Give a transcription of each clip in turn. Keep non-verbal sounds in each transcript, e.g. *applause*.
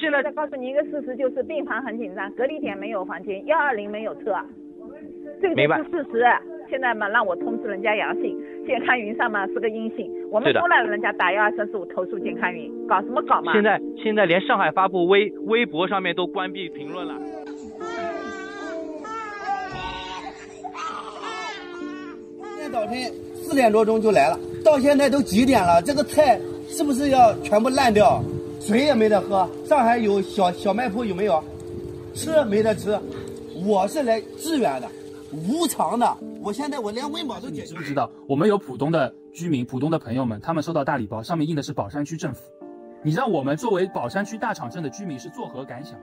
现在再告诉你一个事实，就是病房很紧张，隔离点没有房间，幺二零没有车，这个就是事实。现在嘛，让我通知人家阳性，健康云上嘛是个阴性，我们都让人家打幺二三四五投诉健康云，搞什么搞嘛？现在现在连上海发布微微博上面都关闭评论了。早晨四点多钟就来了，到现在都几点了？这个菜是不是要全部烂掉？水也没得喝。上海有小小卖铺有没有？吃没得吃。我是来支援的，无偿的。我现在我连温饱都解决。不知道？我们有浦东的居民，浦东的朋友们，他们收到大礼包，上面印的是宝山区政府。你让我们作为宝山区大场镇的居民是作何感想？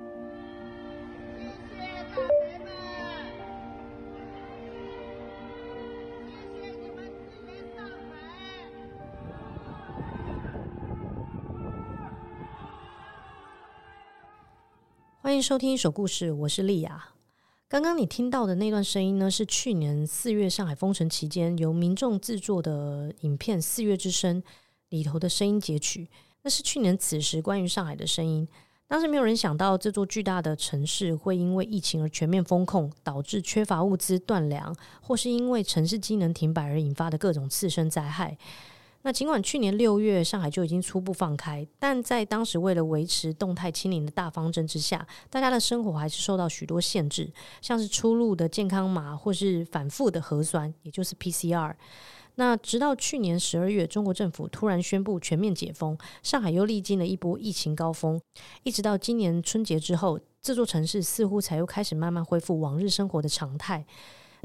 欢迎收听一手故事，我是丽雅。刚刚你听到的那段声音呢，是去年四月上海封城期间由民众制作的影片《四月之声》里头的声音截取。那是去年此时关于上海的声音。当时没有人想到这座巨大的城市会因为疫情而全面封控，导致缺乏物资、断粮，或是因为城市机能停摆而引发的各种次生灾害。那尽管去年六月上海就已经初步放开，但在当时为了维持动态清零的大方针之下，大家的生活还是受到许多限制，像是出入的健康码或是反复的核酸，也就是 PCR。那直到去年十二月，中国政府突然宣布全面解封，上海又历经了一波疫情高峰，一直到今年春节之后，这座城市似乎才又开始慢慢恢复往日生活的常态。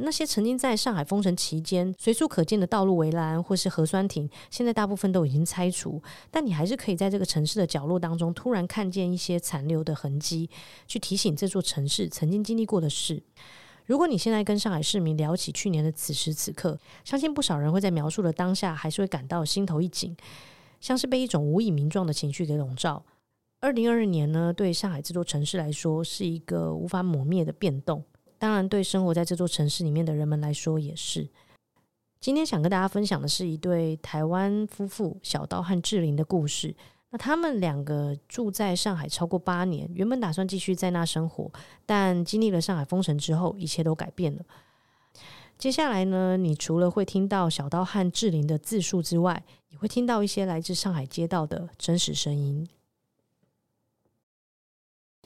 那些曾经在上海封城期间随处可见的道路围栏或是核酸亭，现在大部分都已经拆除，但你还是可以在这个城市的角落当中突然看见一些残留的痕迹，去提醒这座城市曾经经历过的事。如果你现在跟上海市民聊起去年的此时此刻，相信不少人会在描述的当下还是会感到心头一紧，像是被一种无以名状的情绪给笼罩。二零二二年呢，对上海这座城市来说是一个无法抹灭的变动。当然，对生活在这座城市里面的人们来说也是。今天想跟大家分享的是一对台湾夫妇小刀和志玲的故事。那他们两个住在上海超过八年，原本打算继续在那生活，但经历了上海封城之后，一切都改变了。接下来呢，你除了会听到小刀和志玲的自述之外，也会听到一些来自上海街道的真实声音。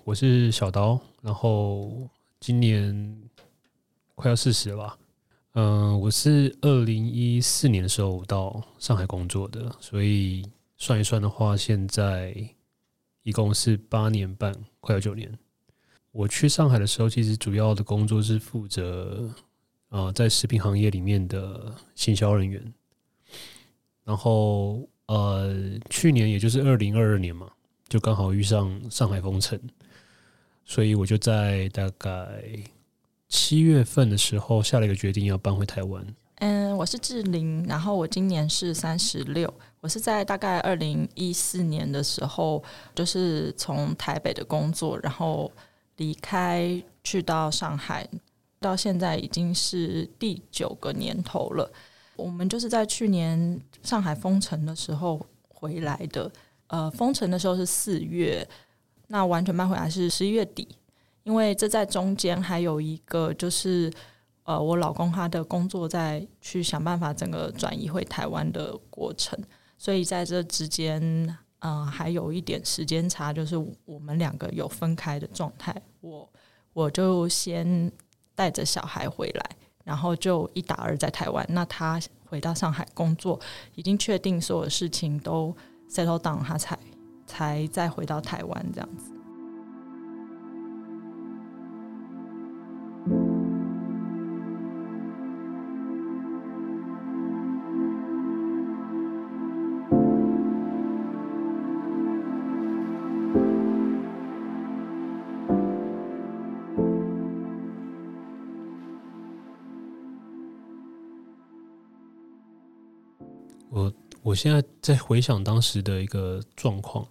我是小刀，然后。今年快要四十了吧？嗯，我是二零一四年的时候到上海工作的，所以算一算的话，现在一共是八年半，快要九年。我去上海的时候，其实主要的工作是负责啊，在食品行业里面的行销人员。然后呃，去年也就是二零二二年嘛，就刚好遇上上海封城。所以我就在大概七月份的时候下了一个决定，要搬回台湾。嗯，我是志玲，然后我今年是三十六。我是在大概二零一四年的时候，就是从台北的工作，然后离开去到上海，到现在已经是第九个年头了。我们就是在去年上海封城的时候回来的。呃，封城的时候是四月。那完全搬回来是十一月底，因为这在中间还有一个就是，呃，我老公他的工作在去想办法整个转移回台湾的过程，所以在这之间，嗯、还有一点时间差，就是我们两个有分开的状态。我我就先带着小孩回来，然后就一打二在台湾。那他回到上海工作，已经确定所有事情都 settle down，他才。才再回到台湾这样子。我现在在回想当时的一个状况，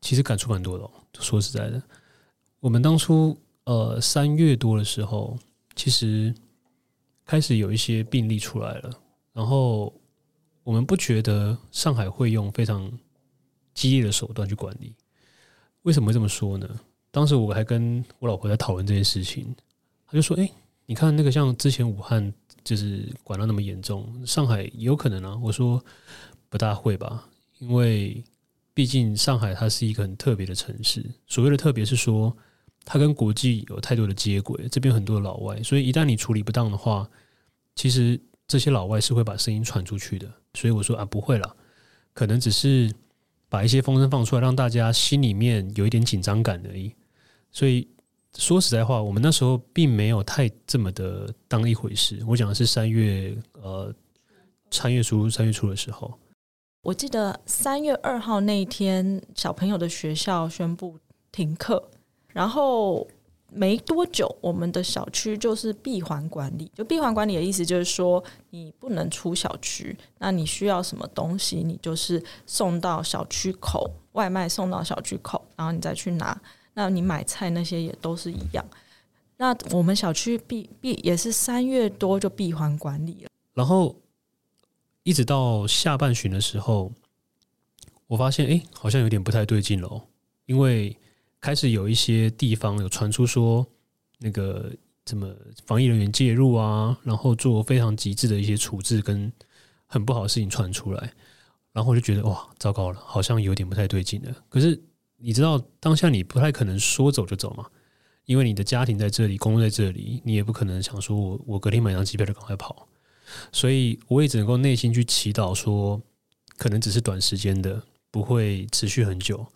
其实感触蛮多的。说实在的，我们当初呃三月多的时候，其实开始有一些病例出来了，然后我们不觉得上海会用非常激烈的手段去管理。为什么会这么说呢？当时我还跟我老婆在讨论这件事情，她就说：“哎，你看那个像之前武汉就是管到那么严重，上海有可能啊。”我说：“不大会吧，因为毕竟上海它是一个很特别的城市。所谓的特别是说，它跟国际有太多的接轨，这边很多的老外，所以一旦你处理不当的话，其实这些老外是会把声音传出去的。所以我说啊，不会啦，可能只是。”把一些风声放出来，让大家心里面有一点紧张感而已。所以说实在话，我们那时候并没有太这么的当一回事。我讲的是三月呃，三月初三月初的时候，我记得三月二号那一天，小朋友的学校宣布停课，然后。没多久，我们的小区就是闭环管理。就闭环管理的意思，就是说你不能出小区。那你需要什么东西，你就是送到小区口，外卖送到小区口，然后你再去拿。那你买菜那些也都是一样。那我们小区闭闭也是三月多就闭环管理了。然后一直到下半旬的时候，我发现哎，好像有点不太对劲了哦，因为。开始有一些地方有传出说，那个怎么防疫人员介入啊，然后做非常极致的一些处置跟很不好的事情传出来，然后我就觉得哇，糟糕了，好像有点不太对劲了。可是你知道，当下你不太可能说走就走嘛，因为你的家庭在这里，工作在这里，你也不可能想说我我隔天买张机票就赶快跑，所以我也只能够内心去祈祷说，可能只是短时间的，不会持续很久。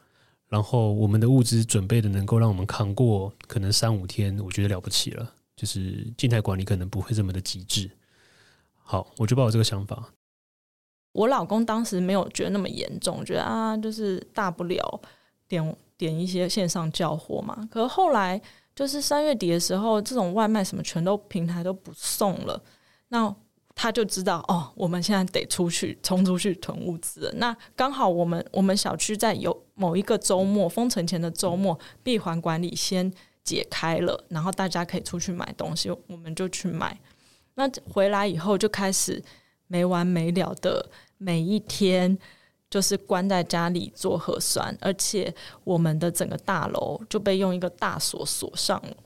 然后我们的物资准备的能够让我们扛过可能三五天，我觉得了不起了。就是静态管理可能不会这么的极致。好，我就抱有这个想法。我老公当时没有觉得那么严重，觉得啊，就是大不了点点一些线上叫货嘛。可是后来就是三月底的时候，这种外卖什么全都平台都不送了，那。他就知道哦，我们现在得出去冲出去囤物资。那刚好我们我们小区在有某一个周末封城前的周末闭环管理先解开了，然后大家可以出去买东西，我们就去买。那回来以后就开始没完没了的每一天就是关在家里做核酸，而且我们的整个大楼就被用一个大锁锁上了。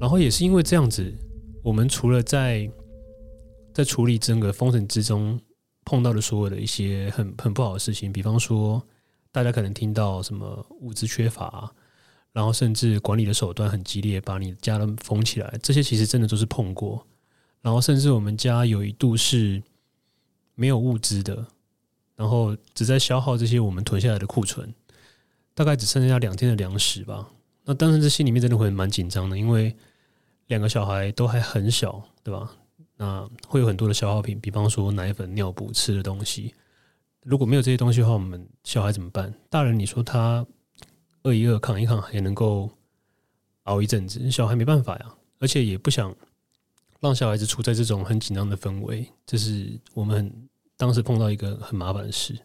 然后也是因为这样子，我们除了在在处理整个封城之中碰到的所有的一些很很不好的事情，比方说大家可能听到什么物资缺乏，然后甚至管理的手段很激烈，把你家都封起来，这些其实真的都是碰过。然后甚至我们家有一度是没有物资的，然后只在消耗这些我们囤下来的库存，大概只剩下两天的粮食吧。那当时这心里面真的会蛮紧张的，因为。两个小孩都还很小，对吧？那会有很多的消耗品，比方说奶粉、尿布、吃的东西。如果没有这些东西的话，我们小孩怎么办？大人你说他饿一饿、扛一扛，也能够熬一阵子，小孩没办法呀。而且也不想让小孩子处在这种很紧张的氛围，这是我们当时碰到一个很麻烦的事。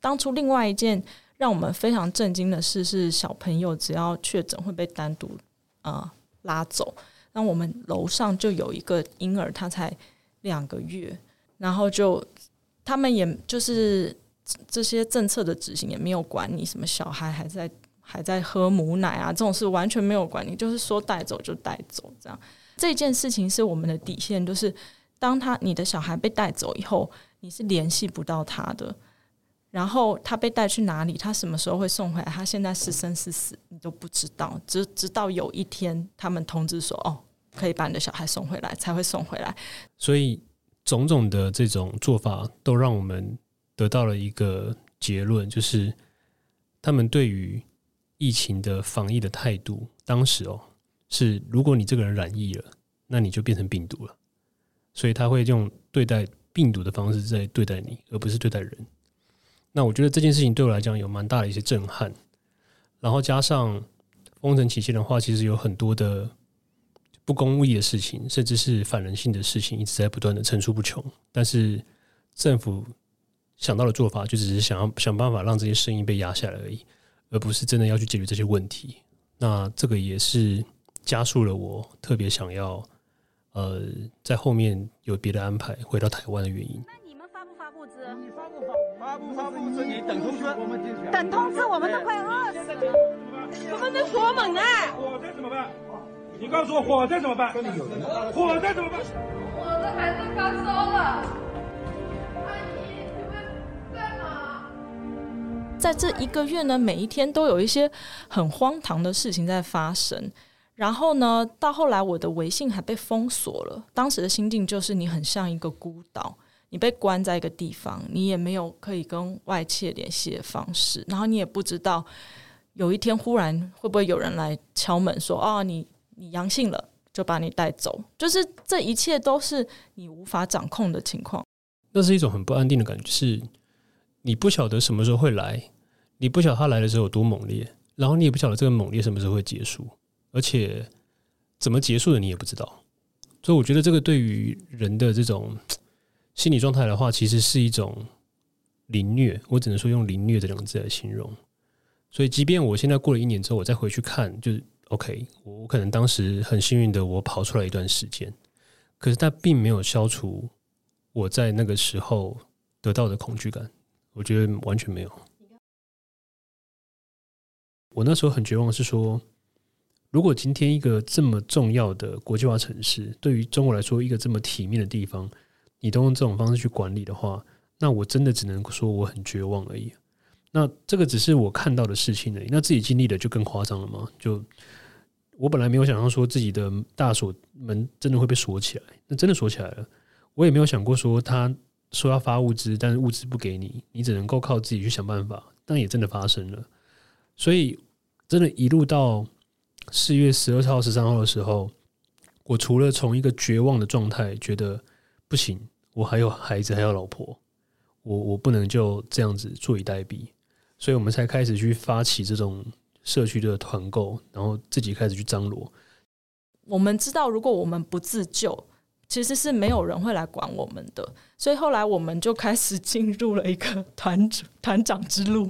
当初另外一件让我们非常震惊的事是，小朋友只要确诊会被单独啊。拉走，那我们楼上就有一个婴儿，他才两个月，然后就他们也就是这些政策的执行也没有管你，什么小孩还在还在喝母奶啊，这种事完全没有管你，就是说带走就带走这样。这件事情是我们的底线，就是当他你的小孩被带走以后，你是联系不到他的。然后他被带去哪里？他什么时候会送回来？他现在是生是死，你都不知道。直直到有一天，他们通知说：“哦，可以把你的小孩送回来，才会送回来。”所以，种种的这种做法，都让我们得到了一个结论，就是他们对于疫情的防疫的态度，当时哦，是如果你这个人染疫了，那你就变成病毒了。所以他会用对待病毒的方式在对待你，而不是对待人。那我觉得这件事情对我来讲有蛮大的一些震撼。然后加上封城期间的话，其实有很多的不公义的事情，甚至是反人性的事情，一直在不断的层出不穷。但是政府想到的做法，就只是想要想办法让这些声音被压下来而已，而不是真的要去解决这些问题。那这个也是加速了我特别想要。呃，在后面有别的安排，回到台湾的原因。那你们发不发物资？你发不发？发不发物资？你等通知。等通知，我们都快饿死了。我们在锁门呢。火灾怎么办？你告诉我火灾怎么办？火灾怎么办？我的孩子发烧了。阿姨，你们在吗？在这一个月呢，每一天都有一些很荒唐的事情在发生。然后呢，到后来我的微信还被封锁了。当时的心境就是，你很像一个孤岛，你被关在一个地方，你也没有可以跟外界联系的方式。然后你也不知道有一天忽然会不会有人来敲门说：“哦，你你阳性了，就把你带走。”就是这一切都是你无法掌控的情况。那是一种很不安定的感觉，是你不晓得什么时候会来，你不晓得他来的时候有多猛烈，然后你也不晓得这个猛烈什么时候会结束。而且怎么结束的你也不知道，所以我觉得这个对于人的这种心理状态的话，其实是一种凌虐。我只能说用“凌虐”这两个字来形容。所以，即便我现在过了一年之后，我再回去看，就是 OK，我我可能当时很幸运的我跑出来一段时间，可是它并没有消除我在那个时候得到的恐惧感。我觉得完全没有。我那时候很绝望，是说。如果今天一个这么重要的国际化城市，对于中国来说一个这么体面的地方，你都用这种方式去管理的话，那我真的只能说我很绝望而已。那这个只是我看到的事情而已。那自己经历的就更夸张了嘛？就我本来没有想象说自己的大锁门真的会被锁起来，那真的锁起来了。我也没有想过说他说要发物资，但是物资不给你，你只能够靠自己去想办法。但也真的发生了，所以真的，一路到。四月十二号、十三号的时候，我除了从一个绝望的状态，觉得不行，我还有孩子，还有老婆，我我不能就这样子坐以待毙，所以我们才开始去发起这种社区的团购，然后自己开始去张罗。我们知道，如果我们不自救，其实是没有人会来管我们的，所以后来我们就开始进入了一个团团长之路，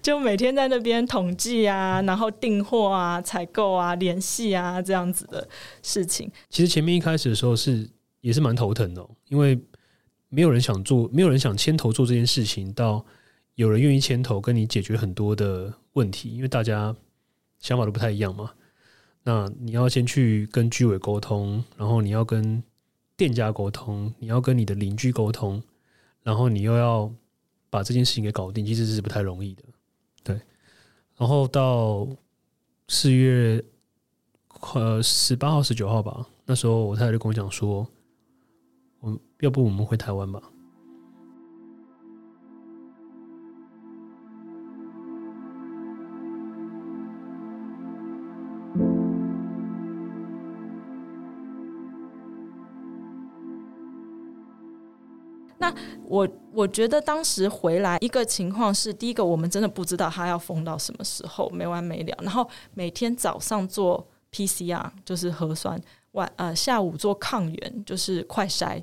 就每天在那边统计啊，然后订货啊、采购啊、联系啊这样子的事情。其实前面一开始的时候是也是蛮头疼的，因为没有人想做，没有人想牵头做这件事情，到有人愿意牵头跟你解决很多的问题，因为大家想法都不太一样嘛。那你要先去跟居委沟通，然后你要跟。店家沟通，你要跟你的邻居沟通，然后你又要把这件事情给搞定，其实是不太容易的。对，然后到四月呃十八号、十九号吧，那时候我太太就跟我讲说，我要不我们回台湾吧。我我觉得当时回来一个情况是，第一个我们真的不知道他要封到什么时候，没完没了。然后每天早上做 PCR 就是核酸，晚呃下午做抗原就是快筛，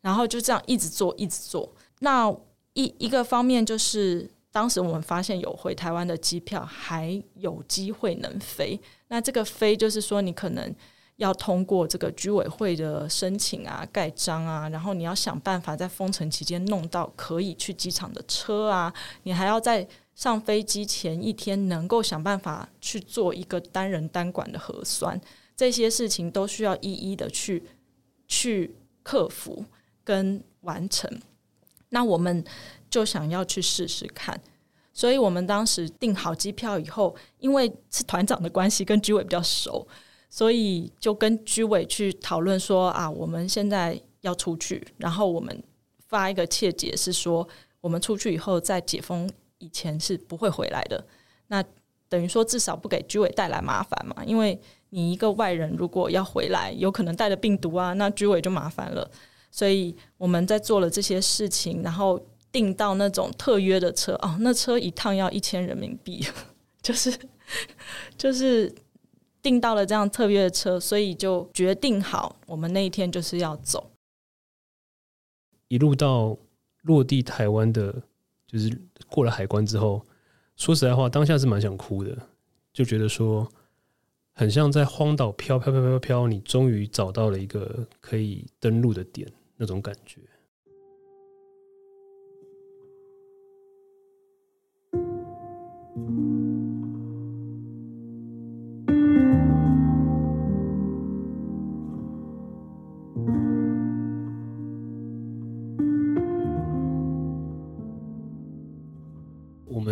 然后就这样一直做一直做。那一一个方面就是，当时我们发现有回台湾的机票还有机会能飞。那这个飞就是说你可能。要通过这个居委会的申请啊、盖章啊，然后你要想办法在封城期间弄到可以去机场的车啊，你还要在上飞机前一天能够想办法去做一个单人单管的核酸，这些事情都需要一一的去去克服跟完成。那我们就想要去试试看，所以我们当时订好机票以后，因为是团长的关系，跟居委比较熟。所以就跟居委去讨论说啊，我们现在要出去，然后我们发一个切结，是说我们出去以后在解封以前是不会回来的。那等于说至少不给居委带来麻烦嘛，因为你一个外人如果要回来，有可能带着病毒啊，那居委就麻烦了。所以我们在做了这些事情，然后订到那种特约的车哦，那车一趟要一千人民币，*laughs* 就是 *laughs* 就是订到了这样特约的车，所以就决定好，我们那一天就是要走。一路到落地台湾的，就是过了海关之后，说实在话，当下是蛮想哭的，就觉得说，很像在荒岛飘飘飘飘飘，你终于找到了一个可以登陆的点，那种感觉。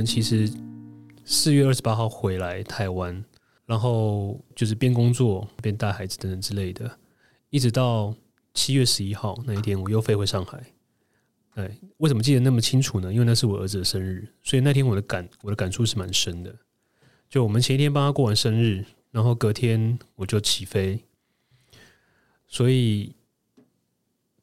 其实四月二十八号回来台湾，然后就是边工作边带孩子等等之类的，一直到七月十一号那一天，我又飞回上海。哎，为什么记得那么清楚呢？因为那是我儿子的生日，所以那天我的感我的感触是蛮深的。就我们前一天帮他过完生日，然后隔天我就起飞，所以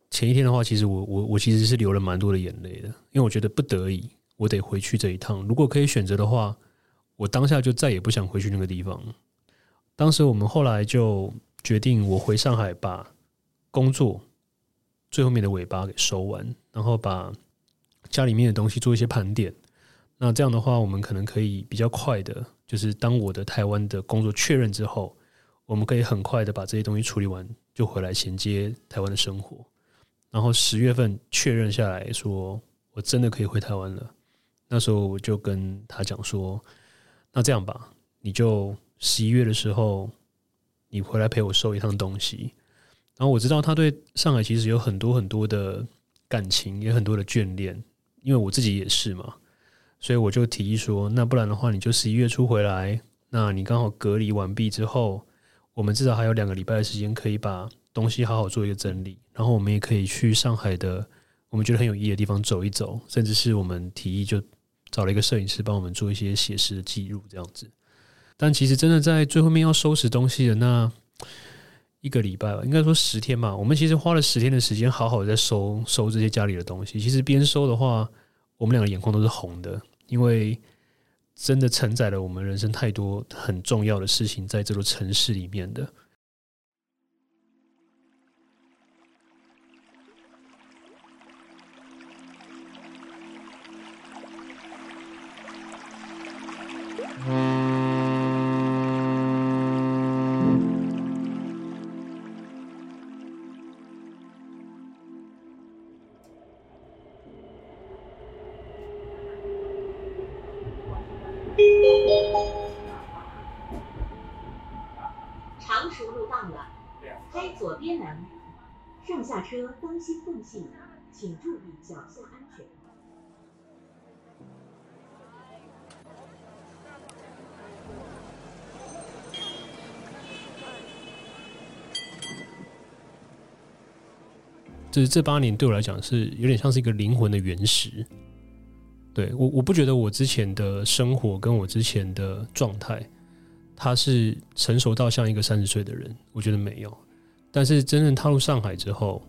前一天的话，其实我我我其实是流了蛮多的眼泪的，因为我觉得不得已。我得回去这一趟。如果可以选择的话，我当下就再也不想回去那个地方。当时我们后来就决定，我回上海把工作最后面的尾巴给收完，然后把家里面的东西做一些盘点。那这样的话，我们可能可以比较快的，就是当我的台湾的工作确认之后，我们可以很快的把这些东西处理完，就回来衔接台湾的生活。然后十月份确认下来说，我真的可以回台湾了。那时候我就跟他讲说：“那这样吧，你就十一月的时候，你回来陪我收一趟东西。”然后我知道他对上海其实有很多很多的感情，也很多的眷恋，因为我自己也是嘛。所以我就提议说：“那不然的话，你就十一月初回来，那你刚好隔离完毕之后，我们至少还有两个礼拜的时间，可以把东西好好做一个整理，然后我们也可以去上海的我们觉得很有意义的地方走一走，甚至是我们提议就。”找了一个摄影师帮我们做一些写实的记录，这样子。但其实真的在最后面要收拾东西的那一个礼拜吧，应该说十天吧。我们其实花了十天的时间，好好的在收收这些家里的东西。其实边收的话，我们两个眼眶都是红的，因为真的承载了我们人生太多很重要的事情在这座城市里面的。常熟路到了，开左边门，上下车当心缝隙，请注意脚下安全。就是这八年对我来讲是有点像是一个灵魂的原石。对，我，我不觉得我之前的生活跟我之前的状态，他是成熟到像一个三十岁的人，我觉得没有。但是真正踏入上海之后，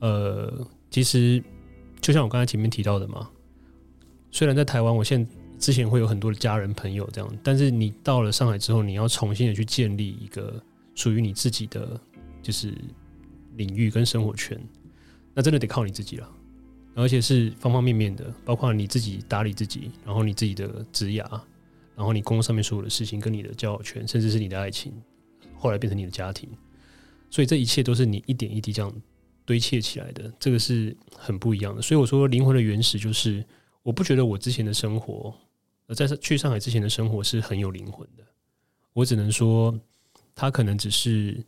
呃，其实就像我刚才前面提到的嘛，虽然在台湾，我现之前会有很多的家人朋友这样，但是你到了上海之后，你要重新的去建立一个属于你自己的就是领域跟生活圈。那真的得靠你自己了，而且是方方面面的，包括你自己打理自己，然后你自己的职涯，然后你工作上面所有的事情，跟你的交友圈，甚至是你的爱情，后来变成你的家庭，所以这一切都是你一点一滴这样堆砌起来的，这个是很不一样的。所以我说，灵魂的原始就是，我不觉得我之前的生活，在去上海之前的生活是很有灵魂的，我只能说，它可能只是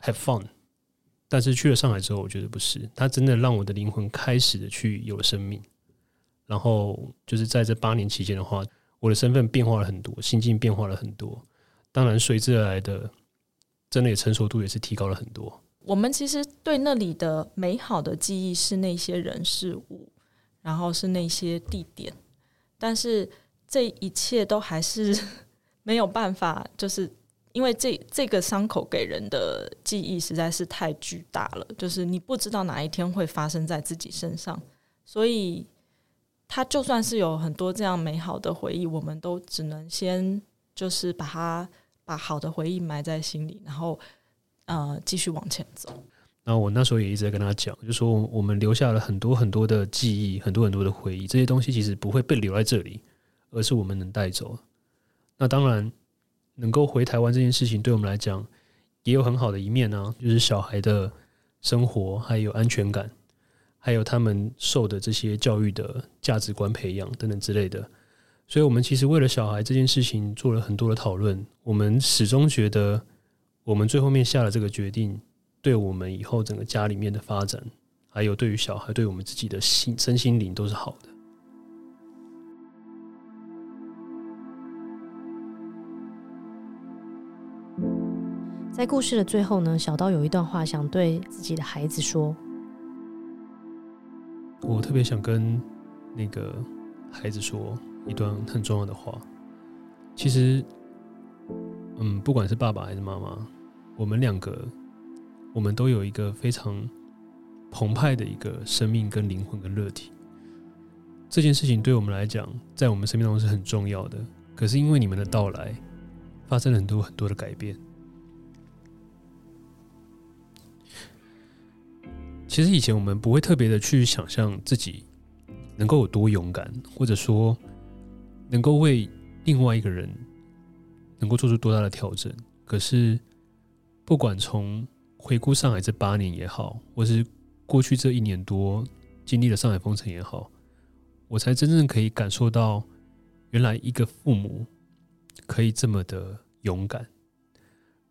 have fun。但是去了上海之后，我觉得不是，它真的让我的灵魂开始的去有了生命。然后就是在这八年期间的话，我的身份变化了很多，心境变化了很多。当然随之而来的，真的也成熟度也是提高了很多。我们其实对那里的美好的记忆是那些人事物，然后是那些地点，但是这一切都还是 *laughs* 没有办法，就是。因为这这个伤口给人的记忆实在是太巨大了，就是你不知道哪一天会发生在自己身上，所以他就算是有很多这样美好的回忆，我们都只能先就是把它把好的回忆埋在心里，然后呃继续往前走。然后我那时候也一直在跟他讲，就说我们留下了很多很多的记忆，很多很多的回忆，这些东西其实不会被留在这里，而是我们能带走。那当然。能够回台湾这件事情，对我们来讲也有很好的一面呢、就是小孩的生活还有安全感，还有他们受的这些教育的价值观培养等等之类的。所以，我们其实为了小孩这件事情做了很多的讨论。我们始终觉得，我们最后面下了这个决定，对我们以后整个家里面的发展，还有对于小孩，对我们自己的心身心灵都是好的。在故事的最后呢，小刀有一段话想对自己的孩子说。我特别想跟那个孩子说一段很重要的话。其实，嗯，不管是爸爸还是妈妈，我们两个，我们都有一个非常澎湃的一个生命、跟灵魂、跟热体。这件事情对我们来讲，在我们生命当中是很重要的。可是因为你们的到来，发生了很多很多的改变。其实以前我们不会特别的去想象自己能够有多勇敢，或者说能够为另外一个人能够做出多大的调整。可是，不管从回顾上海这八年也好，或是过去这一年多经历了上海封城也好，我才真正可以感受到，原来一个父母可以这么的勇敢，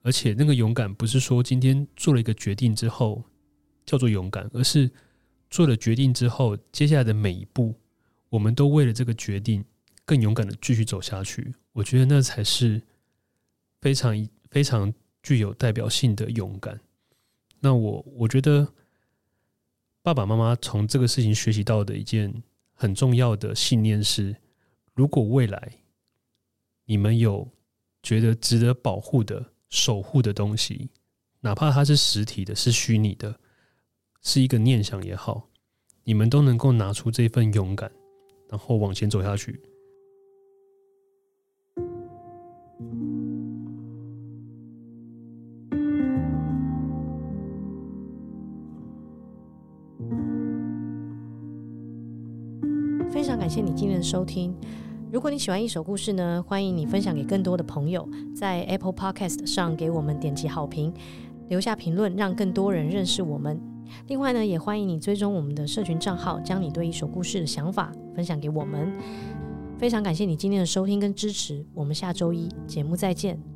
而且那个勇敢不是说今天做了一个决定之后。叫做勇敢，而是做了决定之后，接下来的每一步，我们都为了这个决定更勇敢的继续走下去。我觉得那才是非常非常具有代表性的勇敢。那我我觉得爸爸妈妈从这个事情学习到的一件很重要的信念是：如果未来你们有觉得值得保护的、守护的东西，哪怕它是实体的、是虚拟的。是一个念想也好，你们都能够拿出这份勇敢，然后往前走下去。非常感谢你今天的收听。如果你喜欢一首故事呢，欢迎你分享给更多的朋友，在 Apple Podcast 上给我们点击好评，留下评论，让更多人认识我们。另外呢，也欢迎你追踪我们的社群账号，将你对一首故事的想法分享给我们。非常感谢你今天的收听跟支持，我们下周一节目再见。